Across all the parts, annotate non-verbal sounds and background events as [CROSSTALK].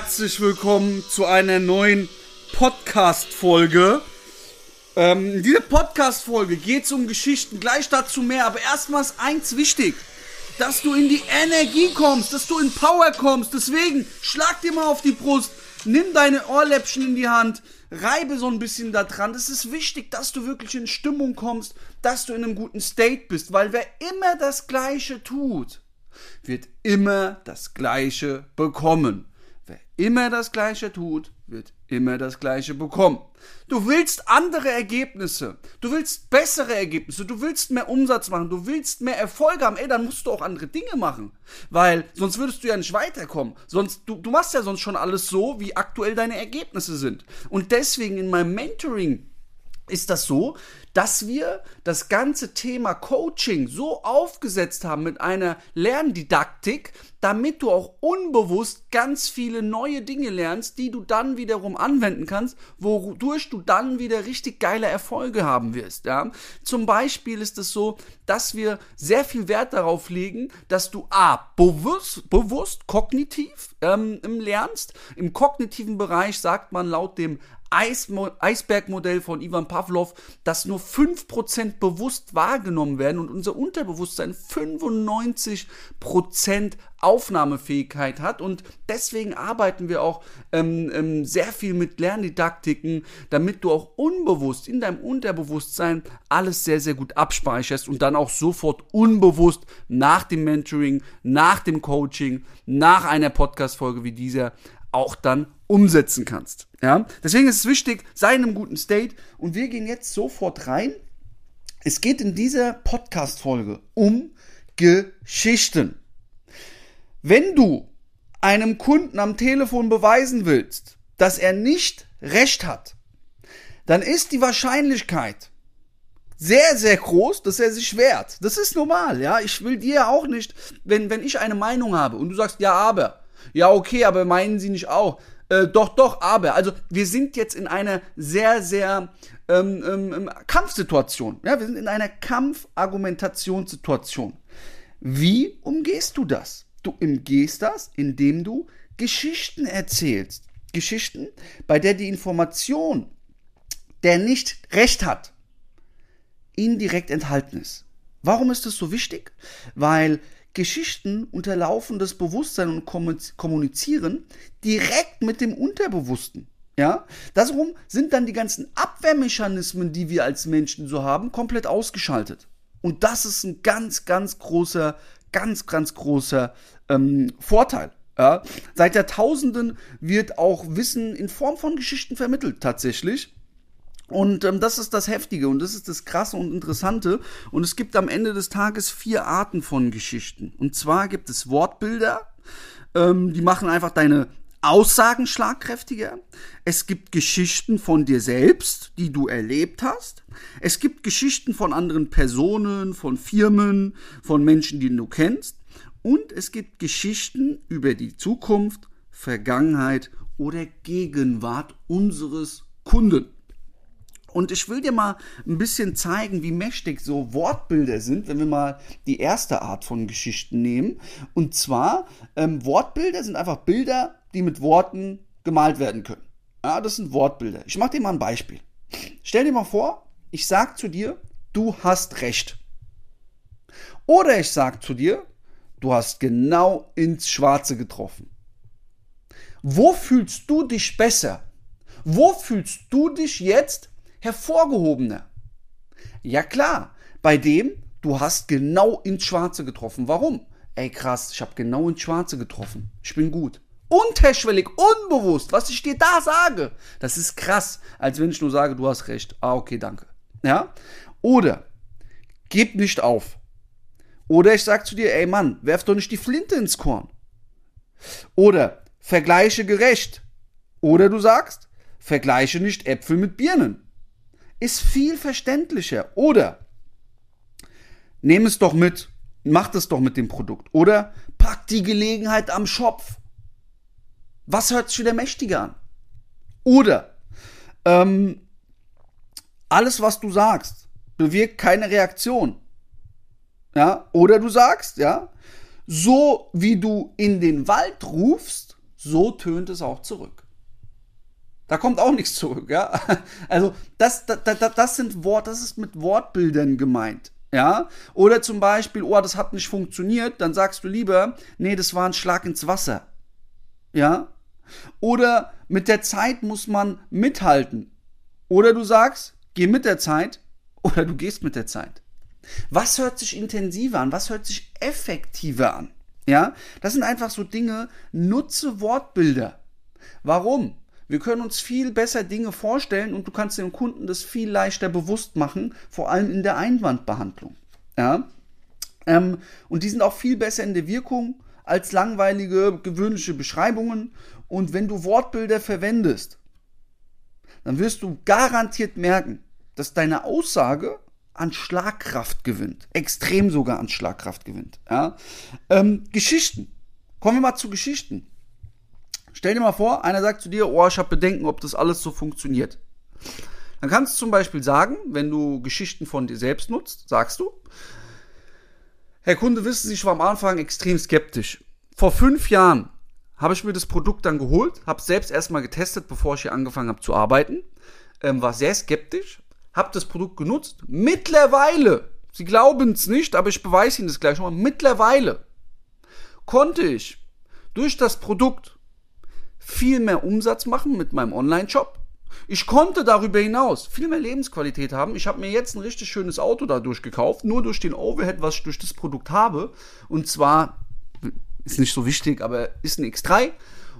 Herzlich willkommen zu einer neuen Podcast-Folge. Ähm, diese Podcast-Folge geht um Geschichten, gleich dazu mehr, aber erstmal ist eins wichtig, dass du in die Energie kommst, dass du in Power kommst. Deswegen schlag dir mal auf die Brust, nimm deine Ohrläppchen in die Hand, reibe so ein bisschen da dran. Es ist wichtig, dass du wirklich in Stimmung kommst, dass du in einem guten State bist, weil wer immer das Gleiche tut, wird immer das Gleiche bekommen. Immer das Gleiche tut, wird immer das Gleiche bekommen. Du willst andere Ergebnisse. Du willst bessere Ergebnisse. Du willst mehr Umsatz machen. Du willst mehr Erfolge haben. Ey, dann musst du auch andere Dinge machen. Weil sonst würdest du ja nicht weiterkommen. Sonst, du, du machst ja sonst schon alles so, wie aktuell deine Ergebnisse sind. Und deswegen in meinem Mentoring ist das so, dass wir das ganze Thema Coaching so aufgesetzt haben mit einer Lerndidaktik, damit du auch unbewusst ganz viele neue Dinge lernst, die du dann wiederum anwenden kannst, wodurch du dann wieder richtig geile Erfolge haben wirst. Ja? Zum Beispiel ist es so, dass wir sehr viel Wert darauf legen, dass du a bewusst, bewusst kognitiv ähm, lernst. Im kognitiven Bereich sagt man laut dem Eisbergmodell von Ivan Pavlov, dass nur 5% bewusst wahrgenommen werden und unser Unterbewusstsein 95% Aufnahmefähigkeit hat und deswegen arbeiten wir auch ähm, ähm, sehr viel mit Lerndidaktiken, damit du auch unbewusst in deinem Unterbewusstsein alles sehr, sehr gut abspeicherst und dann auch sofort unbewusst nach dem Mentoring, nach dem Coaching, nach einer Podcast-Folge wie dieser auch dann umsetzen kannst. Ja? Deswegen ist es wichtig, sei in einem guten State und wir gehen jetzt sofort rein. Es geht in dieser Podcast-Folge um Geschichten. Wenn du einem Kunden am Telefon beweisen willst, dass er nicht recht hat, dann ist die Wahrscheinlichkeit sehr, sehr groß, dass er sich wehrt. Das ist normal, ja. Ich will dir auch nicht, wenn, wenn ich eine Meinung habe und du sagst, ja, aber, ja, okay, aber meinen Sie nicht auch? Äh, doch, doch, aber. Also wir sind jetzt in einer sehr, sehr ähm, ähm, ähm, Kampfsituation. Ja, wir sind in einer Kampfargumentationssituation. Wie umgehst du das? Du umgehst das, indem du Geschichten erzählst. Geschichten, bei der die Information, der nicht recht hat, indirekt enthalten ist. Warum ist das so wichtig? Weil Geschichten unterlaufen das Bewusstsein und kommunizieren direkt mit dem Unterbewussten. Ja, darum sind dann die ganzen Abwehrmechanismen, die wir als Menschen so haben, komplett ausgeschaltet. Und das ist ein ganz, ganz großer, ganz, ganz großer ähm, Vorteil. Ja. Seit Jahrtausenden wird auch Wissen in Form von Geschichten vermittelt, tatsächlich. Und ähm, das ist das Heftige und das ist das Krasse und Interessante. Und es gibt am Ende des Tages vier Arten von Geschichten. Und zwar gibt es Wortbilder, ähm, die machen einfach deine Aussagen schlagkräftiger. Es gibt Geschichten von dir selbst, die du erlebt hast. Es gibt Geschichten von anderen Personen, von Firmen, von Menschen, die du kennst. Und es gibt Geschichten über die Zukunft, Vergangenheit oder Gegenwart unseres Kunden. Und ich will dir mal ein bisschen zeigen, wie mächtig so Wortbilder sind, wenn wir mal die erste Art von Geschichten nehmen. Und zwar, ähm, Wortbilder sind einfach Bilder, die mit Worten gemalt werden können. Ja, das sind Wortbilder. Ich mache dir mal ein Beispiel. Stell dir mal vor, ich sage zu dir, du hast recht. Oder ich sage zu dir, du hast genau ins Schwarze getroffen. Wo fühlst du dich besser? Wo fühlst du dich jetzt hervorgehobener. Ja klar, bei dem, du hast genau ins Schwarze getroffen. Warum? Ey krass, ich habe genau ins Schwarze getroffen. Ich bin gut. Unterschwellig, unbewusst, was ich dir da sage. Das ist krass, als wenn ich nur sage, du hast recht. Ah, okay, danke. Ja? Oder, gib nicht auf. Oder ich sag zu dir, ey Mann, werf doch nicht die Flinte ins Korn. Oder, vergleiche gerecht. Oder du sagst, vergleiche nicht Äpfel mit Birnen ist viel verständlicher. Oder nehm es doch mit, mach es doch mit dem Produkt. Oder pack die Gelegenheit am Schopf. Was hört sich wieder mächtiger an? Oder ähm, alles, was du sagst, bewirkt keine Reaktion. Ja, oder du sagst, ja, so wie du in den Wald rufst, so tönt es auch zurück. Da kommt auch nichts zurück, ja. [LAUGHS] Also das, das, das, das sind Wort, das ist mit Wortbildern gemeint. Ja, oder zum Beispiel, oh, das hat nicht funktioniert, dann sagst du lieber, nee, das war ein Schlag ins Wasser. Ja, oder mit der Zeit muss man mithalten. Oder du sagst, geh mit der Zeit, oder du gehst mit der Zeit. Was hört sich intensiver an? Was hört sich effektiver an? Ja, das sind einfach so Dinge, nutze Wortbilder. Warum? Wir können uns viel besser Dinge vorstellen und du kannst dem Kunden das viel leichter bewusst machen, vor allem in der Einwandbehandlung. Ja? Ähm, und die sind auch viel besser in der Wirkung als langweilige, gewöhnliche Beschreibungen. Und wenn du Wortbilder verwendest, dann wirst du garantiert merken, dass deine Aussage an Schlagkraft gewinnt. Extrem sogar an Schlagkraft gewinnt. Ja? Ähm, Geschichten. Kommen wir mal zu Geschichten. Stell dir mal vor, einer sagt zu dir, oh, ich habe Bedenken, ob das alles so funktioniert. Dann kannst du zum Beispiel sagen, wenn du Geschichten von dir selbst nutzt, sagst du, Herr Kunde, wissen Sie, ich war am Anfang extrem skeptisch. Vor fünf Jahren habe ich mir das Produkt dann geholt, habe es selbst erstmal getestet, bevor ich hier angefangen habe zu arbeiten, ähm, war sehr skeptisch, habe das Produkt genutzt. Mittlerweile, Sie glauben es nicht, aber ich beweise Ihnen das gleich schon mal, mittlerweile konnte ich durch das Produkt viel mehr Umsatz machen mit meinem Online-Shop. Ich konnte darüber hinaus viel mehr Lebensqualität haben. Ich habe mir jetzt ein richtig schönes Auto dadurch gekauft, nur durch den Overhead, was ich durch das Produkt habe. Und zwar, ist nicht so wichtig, aber ist ein X3.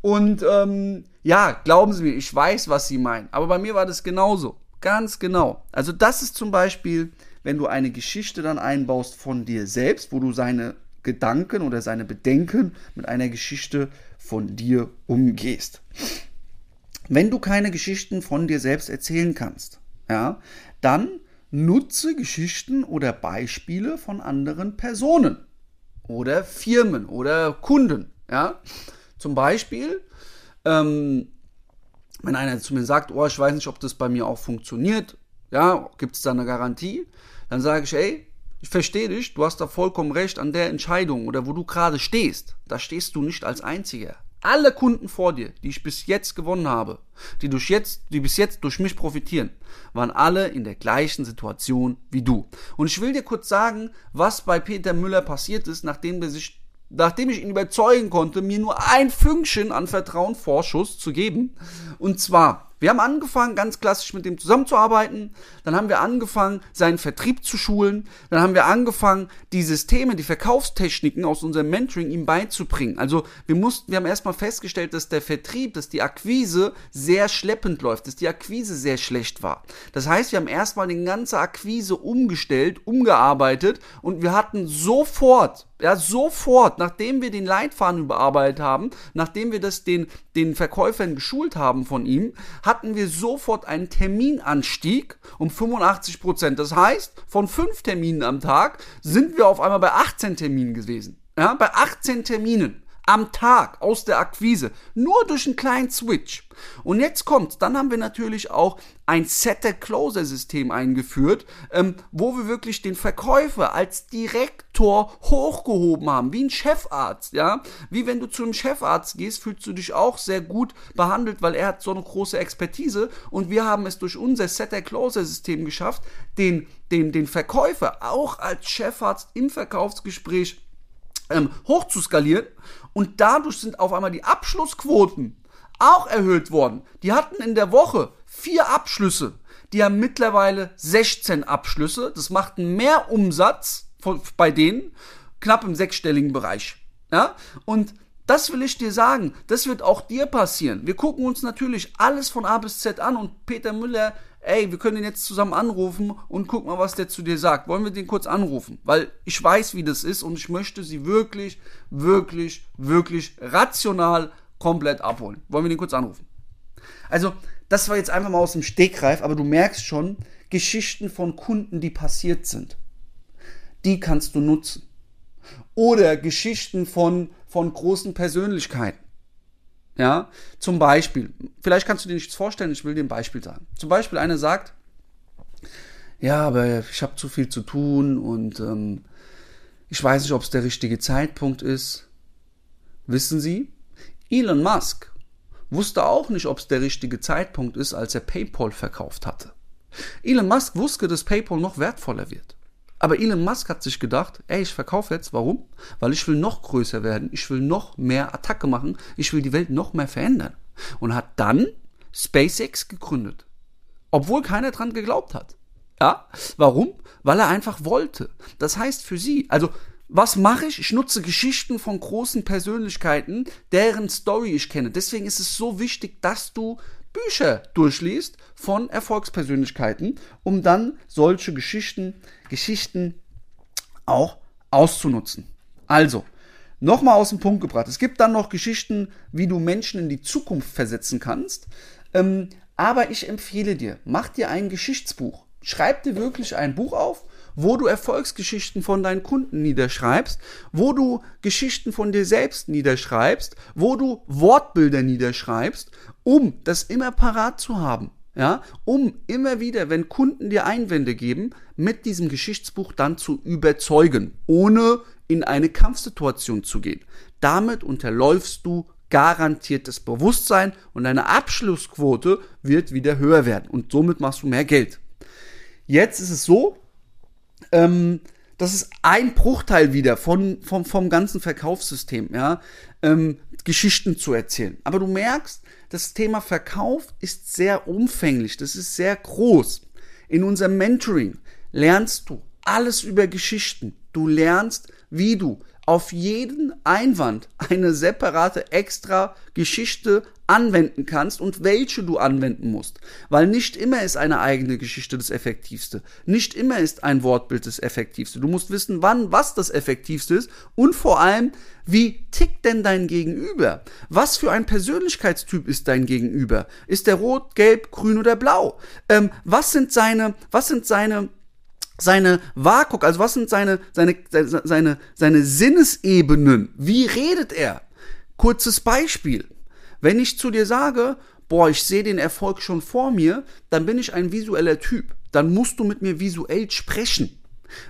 Und ähm, ja, glauben Sie mir, ich weiß, was Sie meinen. Aber bei mir war das genauso. Ganz genau. Also das ist zum Beispiel, wenn du eine Geschichte dann einbaust von dir selbst, wo du seine Gedanken oder seine Bedenken mit einer Geschichte von dir umgehst. Wenn du keine Geschichten von dir selbst erzählen kannst, ja, dann nutze Geschichten oder Beispiele von anderen Personen oder Firmen oder Kunden. Ja. Zum Beispiel, ähm, wenn einer zu mir sagt, oh, ich weiß nicht, ob das bei mir auch funktioniert, ja, gibt es da eine Garantie, dann sage ich, ey, ich verstehe dich, du hast da vollkommen recht an der Entscheidung oder wo du gerade stehst. Da stehst du nicht als Einziger. Alle Kunden vor dir, die ich bis jetzt gewonnen habe, die durch jetzt, die bis jetzt durch mich profitieren, waren alle in der gleichen Situation wie du. Und ich will dir kurz sagen, was bei Peter Müller passiert ist, nachdem er sich nachdem ich ihn überzeugen konnte, mir nur ein Fünkchen an Vertrauen Vorschuss zu geben. Und zwar, wir haben angefangen, ganz klassisch mit dem zusammenzuarbeiten. Dann haben wir angefangen, seinen Vertrieb zu schulen. Dann haben wir angefangen, die Systeme, die Verkaufstechniken aus unserem Mentoring ihm beizubringen. Also wir mussten, wir haben erstmal festgestellt, dass der Vertrieb, dass die Akquise sehr schleppend läuft, dass die Akquise sehr schlecht war. Das heißt, wir haben erstmal die ganze Akquise umgestellt, umgearbeitet und wir hatten sofort ja, sofort, nachdem wir den Leitfaden überarbeitet haben, nachdem wir das den, den Verkäufern geschult haben von ihm, hatten wir sofort einen Terminanstieg um 85 Prozent. Das heißt, von fünf Terminen am Tag sind wir auf einmal bei 18 Terminen gewesen. Ja, bei 18 Terminen am Tag aus der Akquise. Nur durch einen kleinen Switch. Und jetzt kommt's, dann haben wir natürlich auch ein Setter-Closer-System eingeführt, ähm, wo wir wirklich den Verkäufer als Direktor hochgehoben haben, wie ein Chefarzt, ja. Wie wenn du zu einem Chefarzt gehst, fühlst du dich auch sehr gut behandelt, weil er hat so eine große Expertise und wir haben es durch unser Setter-Closer-System geschafft, den, den, den Verkäufer auch als Chefarzt im Verkaufsgespräch ähm, hochzuskalieren und dadurch sind auf einmal die Abschlussquoten auch erhöht worden. Die hatten in der Woche vier Abschlüsse. Die haben mittlerweile 16 Abschlüsse. Das macht einen Mehrumsatz von, bei denen, knapp im sechsstelligen Bereich. Ja? Und das will ich dir sagen. Das wird auch dir passieren. Wir gucken uns natürlich alles von A bis Z an und Peter Müller ey, wir können den jetzt zusammen anrufen und guck mal, was der zu dir sagt. Wollen wir den kurz anrufen? Weil ich weiß, wie das ist und ich möchte sie wirklich, wirklich, wirklich rational komplett abholen. Wollen wir den kurz anrufen? Also, das war jetzt einfach mal aus dem Stegreif, aber du merkst schon, Geschichten von Kunden, die passiert sind, die kannst du nutzen. Oder Geschichten von, von großen Persönlichkeiten. Ja, zum Beispiel, vielleicht kannst du dir nichts vorstellen, ich will dir ein Beispiel sagen. Zum Beispiel einer sagt, ja, aber ich habe zu viel zu tun und ähm, ich weiß nicht, ob es der richtige Zeitpunkt ist. Wissen Sie, Elon Musk wusste auch nicht, ob es der richtige Zeitpunkt ist, als er PayPal verkauft hatte. Elon Musk wusste, dass PayPal noch wertvoller wird. Aber Elon Musk hat sich gedacht, ey, ich verkaufe jetzt. Warum? Weil ich will noch größer werden. Ich will noch mehr Attacke machen. Ich will die Welt noch mehr verändern. Und hat dann SpaceX gegründet. Obwohl keiner dran geglaubt hat. Ja? Warum? Weil er einfach wollte. Das heißt für sie, also was mache ich? Ich nutze Geschichten von großen Persönlichkeiten, deren Story ich kenne. Deswegen ist es so wichtig, dass du Bücher durchliest von Erfolgspersönlichkeiten, um dann solche Geschichten, Geschichten auch auszunutzen. Also, nochmal aus dem Punkt gebracht. Es gibt dann noch Geschichten, wie du Menschen in die Zukunft versetzen kannst. Ähm, aber ich empfehle dir, mach dir ein Geschichtsbuch. Schreib dir wirklich ein Buch auf wo du Erfolgsgeschichten von deinen Kunden niederschreibst, wo du Geschichten von dir selbst niederschreibst, wo du Wortbilder niederschreibst, um das immer parat zu haben. Ja, um immer wieder, wenn Kunden dir Einwände geben, mit diesem Geschichtsbuch dann zu überzeugen, ohne in eine Kampfsituation zu gehen. Damit unterläufst du garantiertes Bewusstsein und deine Abschlussquote wird wieder höher werden und somit machst du mehr Geld. Jetzt ist es so, ähm, das ist ein Bruchteil wieder von, vom, vom ganzen Verkaufssystem, ja, ähm, Geschichten zu erzählen. Aber du merkst, das Thema Verkauf ist sehr umfänglich, das ist sehr groß. In unserem Mentoring lernst du alles über Geschichten. Du lernst, wie du auf jeden Einwand eine separate extra Geschichte anwenden kannst und welche du anwenden musst. Weil nicht immer ist eine eigene Geschichte das Effektivste. Nicht immer ist ein Wortbild das Effektivste. Du musst wissen, wann was das Effektivste ist und vor allem, wie tickt denn dein Gegenüber? Was für ein Persönlichkeitstyp ist dein Gegenüber? Ist der rot, gelb, grün oder blau? Ähm, was sind seine, was sind seine seine Wahrguck, also was sind seine, seine, seine, seine Sinnesebenen? Wie redet er? Kurzes Beispiel. Wenn ich zu dir sage, boah, ich sehe den Erfolg schon vor mir, dann bin ich ein visueller Typ. Dann musst du mit mir visuell sprechen.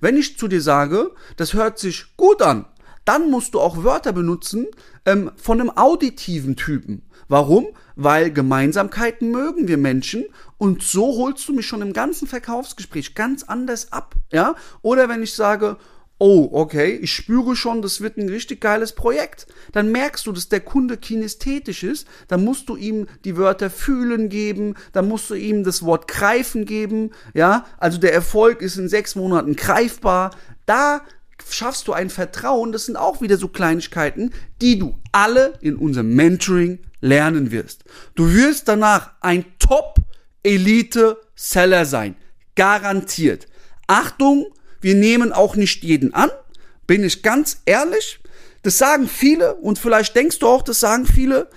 Wenn ich zu dir sage, das hört sich gut an, dann musst du auch Wörter benutzen ähm, von einem auditiven Typen. Warum? Weil Gemeinsamkeiten mögen wir Menschen und so holst du mich schon im ganzen Verkaufsgespräch ganz anders ab, ja? Oder wenn ich sage, oh, okay, ich spüre schon, das wird ein richtig geiles Projekt. Dann merkst du, dass der Kunde kinästhetisch ist. Dann musst du ihm die Wörter fühlen geben. Dann musst du ihm das Wort greifen geben. Ja, also der Erfolg ist in sechs Monaten greifbar. Da schaffst du ein Vertrauen. Das sind auch wieder so Kleinigkeiten, die du alle in unserem Mentoring lernen wirst. Du wirst danach ein Top-Elite-Seller sein. Garantiert. Achtung, wir nehmen auch nicht jeden an. Bin ich ganz ehrlich. Das sagen viele und vielleicht denkst du auch, das sagen viele.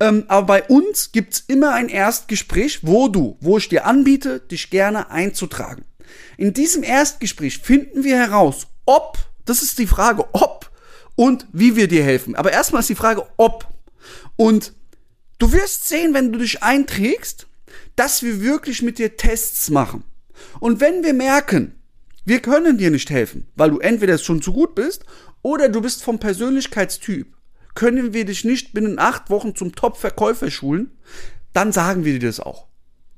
Ähm, aber bei uns gibt's immer ein Erstgespräch, wo du, wo ich dir anbiete, dich gerne einzutragen. In diesem Erstgespräch finden wir heraus, ob, das ist die Frage, ob und wie wir dir helfen. Aber erstmal ist die Frage, ob. Und Du wirst sehen, wenn du dich einträgst, dass wir wirklich mit dir Tests machen. Und wenn wir merken, wir können dir nicht helfen, weil du entweder schon zu gut bist oder du bist vom Persönlichkeitstyp, können wir dich nicht binnen acht Wochen zum Top-Verkäufer schulen, dann sagen wir dir das auch.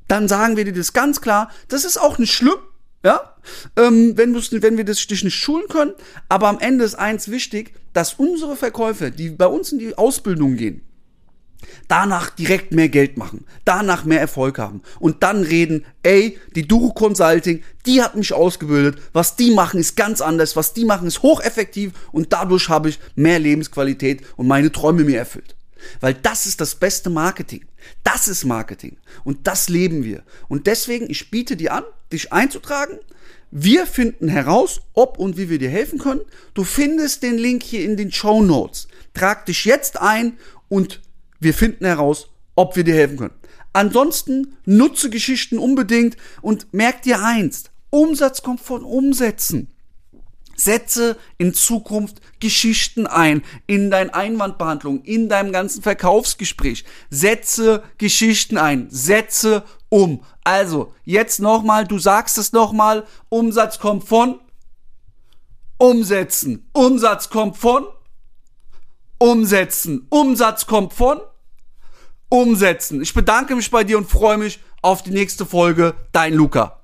Dann sagen wir dir das ganz klar. Das ist auch nicht schlimm, ja, ähm, wenn, wenn wir das, dich nicht schulen können. Aber am Ende ist eins wichtig, dass unsere Verkäufer, die bei uns in die Ausbildung gehen, danach direkt mehr Geld machen, danach mehr Erfolg haben und dann reden, ey, die Duro Consulting, die hat mich ausgebildet, was die machen ist ganz anders, was die machen ist hocheffektiv und dadurch habe ich mehr Lebensqualität und meine Träume mir erfüllt. Weil das ist das beste Marketing. Das ist Marketing. Und das leben wir. Und deswegen, ich biete dir an, dich einzutragen. Wir finden heraus, ob und wie wir dir helfen können. Du findest den Link hier in den Show Notes. Trag dich jetzt ein und wir finden heraus, ob wir dir helfen können. Ansonsten nutze Geschichten unbedingt und merk dir eins, Umsatz kommt von Umsätzen. Setze in Zukunft Geschichten ein in deine Einwandbehandlung, in deinem ganzen Verkaufsgespräch. Setze Geschichten ein, setze um. Also, jetzt nochmal, du sagst es nochmal, Umsatz kommt von Umsätzen. Umsatz kommt von umsetzen. Umsatz kommt von umsetzen. Ich bedanke mich bei dir und freue mich auf die nächste Folge. Dein Luca.